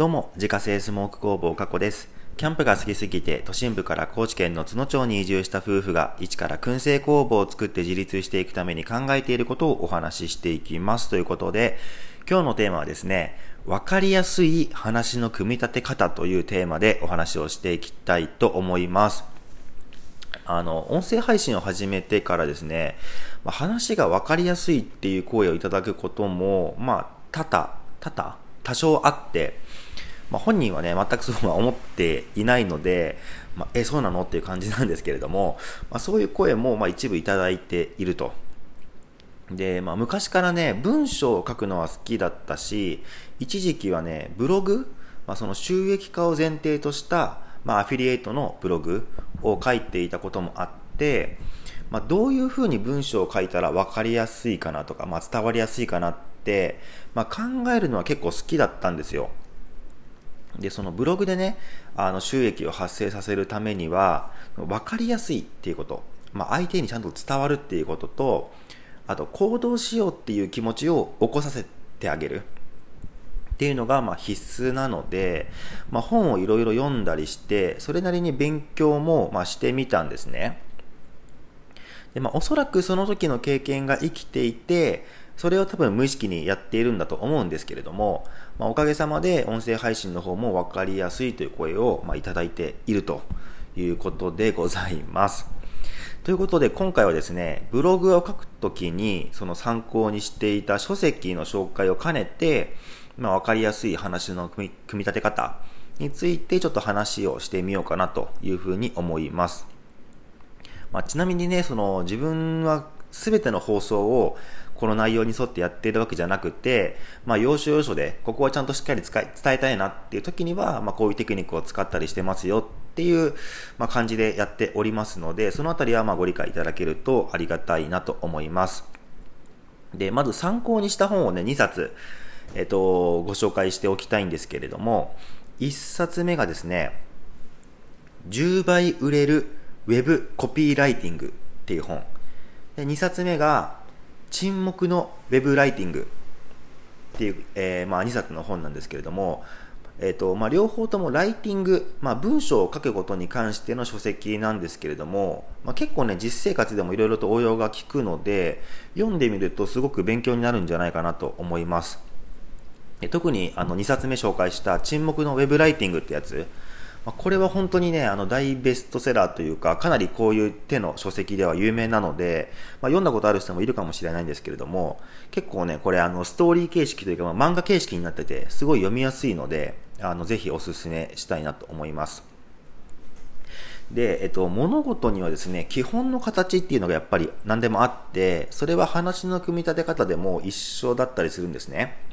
どうも、自家製スモーク工房加古です。キャンプが好きすぎて、都心部から高知県の津野町に移住した夫婦が、一から燻製工房を作って自立していくために考えていることをお話ししていきます。ということで、今日のテーマはですね、わかりやすい話の組み立て方というテーマでお話をしていきたいと思います。あの、音声配信を始めてからですね、まあ、話がわかりやすいっていう声をいただくことも、まあ、多々、多々多少あって、まあ、本人はね、全くそうは思っていないので、まあ、え、そうなの？っていう感じなんですけれども、まあ、そういう声もま一部いただいていると。で、まあ、昔からね、文章を書くのは好きだったし、一時期はね、ブログ、まあ、その収益化を前提とした、まあ、アフィリエイトのブログを書いていたこともあって、まあ、どういうふうに文章を書いたら分かりやすいかなとか、まあ、伝わりやすいかなって、まあ、考えるのは結構好きだったんですよ。で、そのブログでね、あの収益を発生させるためには、分かりやすいっていうこと、まあ、相手にちゃんと伝わるっていうことと、あと行動しようっていう気持ちを起こさせてあげる。っていうのがま必須なので、まあ、本をいろいろ読んだりして、それなりに勉強もましてみたんですね。で、まあ、おそらくその時の経験が生きていて、それを多分無意識にやっているんだと思うんですけれども、まあ、おかげさまで音声配信の方も分かりやすいという声を、まあ、いただいているということでございます。ということで今回はですね、ブログを書くときにその参考にしていた書籍の紹介を兼ねて、まあ、分かりやすい話の組み立て方についてちょっと話をしてみようかなというふうに思います。まあ、ちなみにね、その自分は全ての放送をこの内容に沿ってやっているわけじゃなくて、まあ、要所要所で、ここはちゃんとしっかり伝えたいなっていう時には、まあ、こういうテクニックを使ったりしてますよっていう、まあ、感じでやっておりますので、そのあたりはまあご理解いただけるとありがたいなと思います。で、まず参考にした本をね、2冊、えっと、ご紹介しておきたいんですけれども、1冊目がですね、10倍売れるウェブコピーライティングっていう本。で2冊目が、沈黙のウェブライティングっていう、えー、まあ、2冊の本なんですけれども、えーとまあ、両方ともライティング、まあ、文章を書くことに関しての書籍なんですけれども、まあ、結構ね実生活でもいろいろと応用が効くので読んでみるとすごく勉強になるんじゃないかなと思います。特にあの2冊目紹介した沈黙のウェブライティングってやつまこれは本当にね、あの大ベストセラーというか、かなりこういう手の書籍では有名なので、まあ、読んだことある人もいるかもしれないんですけれども、結構ね、これあのストーリー形式というか、まあ、漫画形式になってて、すごい読みやすいので、あのぜひおすすめしたいなと思います。で、えっと、物事にはですね、基本の形っていうのがやっぱり何でもあって、それは話の組み立て方でも一緒だったりするんですね。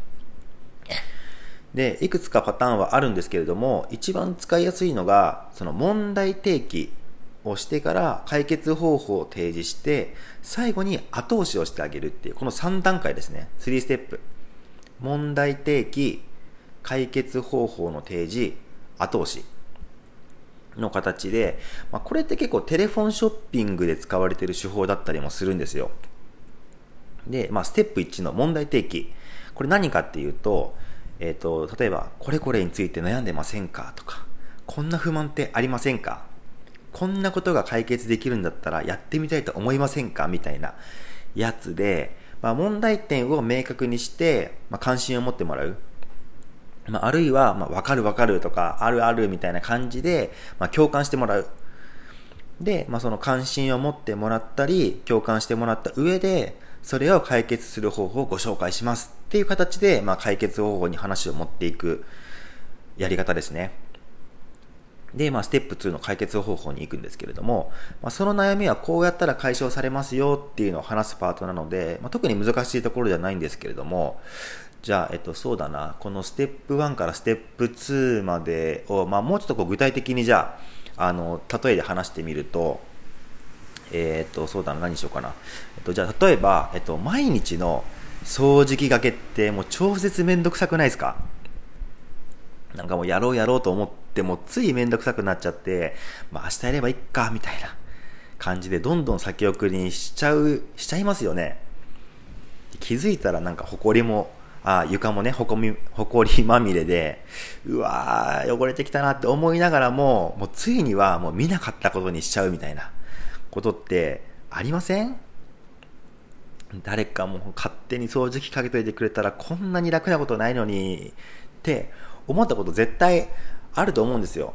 で、いくつかパターンはあるんですけれども、一番使いやすいのが、その問題提起をしてから解決方法を提示して、最後に後押しをしてあげるっていう、この3段階ですね。3ステップ。問題提起、解決方法の提示、後押し。の形で、まあ、これって結構テレフォンショッピングで使われている手法だったりもするんですよ。で、まあ、ステップ1の問題提起。これ何かっていうと、えっ、ー、と、例えば、これこれについて悩んでませんかとか、こんな不満ってありませんか？こんなことが解決できるんだったらやってみたいと思いませんか？みたいなやつで、まあ、問題点を明確にして、まあ、関心を持ってもらう。まあ、あるいは、まあ、わかるわかるとか、あるあるみたいな感じで、まあ、共感してもらう。で、まあ、その関心を持ってもらったり、共感してもらった上で、それを解決する方法をご紹介しますっていう形で、まあ、解決方法に話を持っていくやり方ですね。で、まあ、ステップ2の解決方法に行くんですけれども、まあ、その悩みはこうやったら解消されますよっていうのを話すパートなので、まあ、特に難しいところではないんですけれども、じゃあ、えっと、そうだな、このステップ1からステップ2までを、まあ、もうちょっとこう具体的にじゃあ、あの、例えで話してみると、えっ、と、そうだな、何しようかな。えっ、と、じゃあ、例えば、えっ、と、毎日の掃除機がけってもう超絶めんどくさくないですか？なんかもうやろうやろうと思ってもついめんどくさくなっちゃって、まあ明日やればいいか、みたいな感じでどんどん先送りにしちゃう、しちゃいますよね。気づいたらなんか埃もあ床もね、ほこみ、ほこりまみれで、うわー、汚れてきたなって思いながらも、もうついにはもう見なかったことにしちゃうみたいなことってありません？誰かもう勝手に掃除機かけといてくれたらこんなに楽なことないのにって思ったこと絶対あると思うんですよ。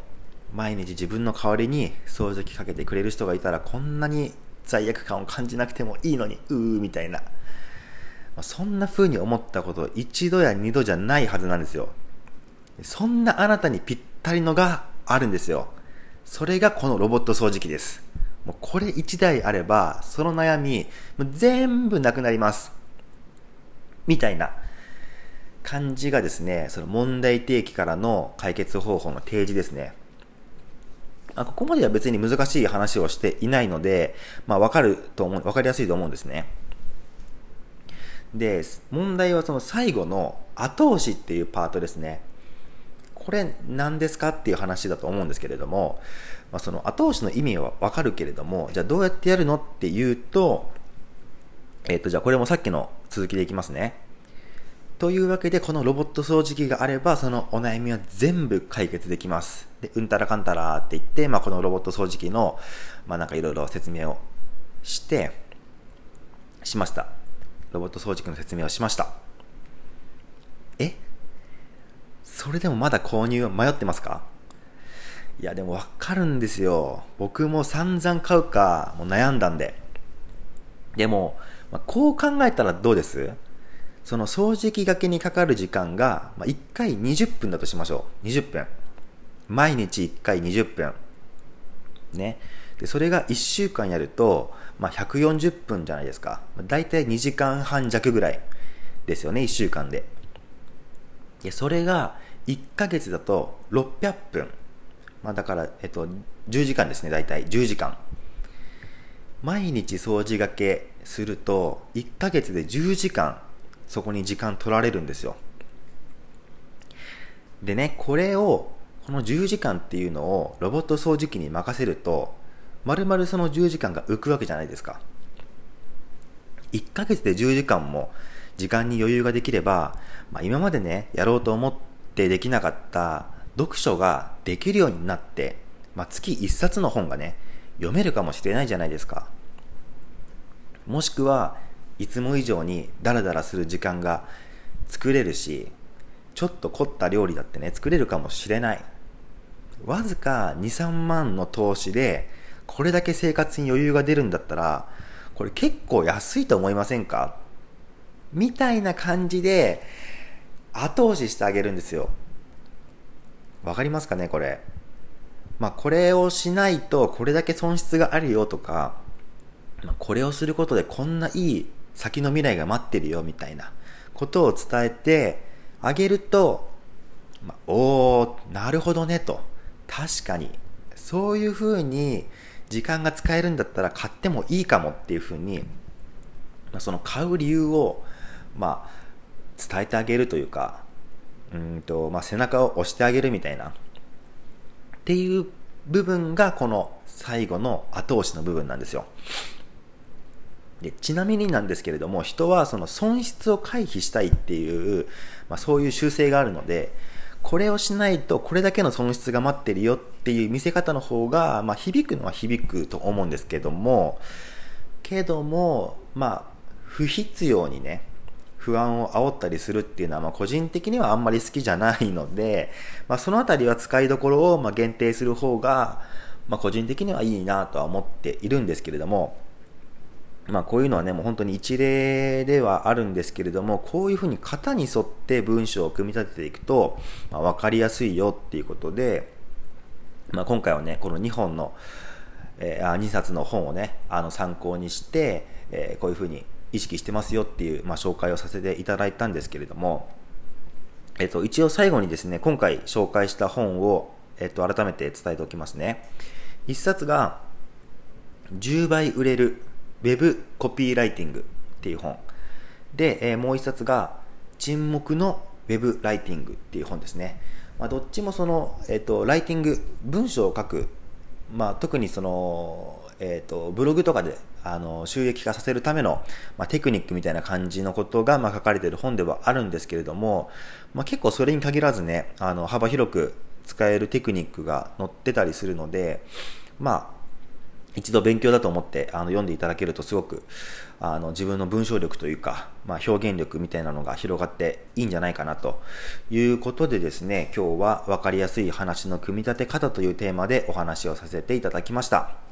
毎日自分の代わりに掃除機かけてくれる人がいたらこんなに罪悪感を感じなくてもいいのに、うーみたいな。そんな風に思ったこと一度や二度じゃないはずなんですよ。そんなあなたにぴったりのがあるんですよ。それがこのロボット掃除機です。もうこれ1台あれば、その悩み、もう全部なくなります。みたいな感じがですね、その問題提起からの解決方法の提示ですね。あここまでは別に難しい話をしていないので、まあわかると思う、わかりやすいと思うんですね。で、問題はその最後の後押しっていうパートですね。これ何ですかっていう話だと思うんですけれども、まあ、その後押しの意味はわかるけれども、じゃあどうやってやるのっていうと、えっ、ー、と、じゃあこれもさっきの続きでいきますね。というわけで、このロボット掃除機があれば、そのお悩みは全部解決できます。で、うんたらかんたらって言って、まあ、このロボット掃除機の、まあ、なんかいろいろ説明をして、しました。ロボット掃除機の説明をしました。えそれでもまだ購入迷ってますか？いや、でもわかるんですよ。僕も散々買うか、もう悩んだんで。でも、まあ、こう考えたらどうです？その掃除機がけにかかる時間が、まあ、1回20分だとしましょう。20分。毎日1回20分。ね。で、それが1週間やると、まあ、140分じゃないですか。だいたい2時間半弱ぐらいですよね、1週間で。で、それが1ヶ月だと600分。まあ、だから、えっと、10時間ですね、だいたい10時間。毎日掃除がけすると、1ヶ月で10時間そこに時間取られるんですよ。でね、これを、この10時間っていうのをロボット掃除機に任せると、まるまるその10時間が浮くわけじゃないですか。1ヶ月で10時間も時間に余裕ができれば、まあ、今までね、やろうと思ってできなかった読書ができるようになって、まあ、月1冊の本がね、読めるかもしれないじゃないですか。もしくは、いつも以上にダラダラする時間が作れるし、ちょっと凝った料理だってね、作れるかもしれない。わずか2、3万の投資で、これだけ生活に余裕が出るんだったら、これ結構安いと思いませんか？みたいな感じで、後押ししてあげるんですよ。わかりますかね、これ。まあ、これをしないと、これだけ損失があるよとか、まあ、これをすることでこんないい先の未来が待ってるよみたいなことを伝えてあげると、まあ、おー、なるほどねと。確かに。そういうふうに時間が使えるんだったら買ってもいいかもっていうふうに、まあ、その買う理由を、まあ、伝えてあげるというか、うんと、まあ、背中を押してあげるみたいな、っていう部分がこの最後の後押しの部分なんですよ。でちなみになんですけれども人はその損失を回避したいっていう、まあ、そういう習性があるのでこれをしないとこれだけの損失が待ってるよっていう見せ方の方が、まあ、響くのは響くと思うんですけどもけどもまあ不必要にね不安を煽ったりするっていうのは、まあ、個人的にはあんまり好きじゃないので、まあ、そのあたりは使いどころをま限定する方が、まあ、個人的にはいいなとは思っているんですけれどもまあこういうのはね、もう本当に一例ではあるんですけれども、こういうふうに型に沿って文章を組み立てていくと、まあ、分かりやすいよっていうことで、まあ、今回はね、この2本の、えー、2冊の本をね、あの参考にして、えー、こういうふうに意識してますよっていう、まあ、紹介をさせていただいたんですけれども、えっ、と、一応最後にですね、今回紹介した本を、えっ、と、改めて伝えておきますね。1冊が、10倍売れるウェブコピーライティングっていう本。で、えー、もう一冊が、沈黙のウェブライティングっていう本ですね。まあ、どっちもその、えっ、と、ライティング、文章を書く、まあ、特にその、えーと、ブログとかであの収益化させるための、まあ、テクニックみたいな感じのことが、まあ、書かれている本ではあるんですけれども、まあ、結構それに限らずねあの幅広く使えるテクニックが載ってたりするので、まあ、一度勉強だと思ってあの読んでいただけるとすごくあの自分の文章力というか、まあ、表現力みたいなのが広がっていいんじゃないかなということでですね今日は分かりやすい話の組み立て方というテーマでお話をさせていただきました。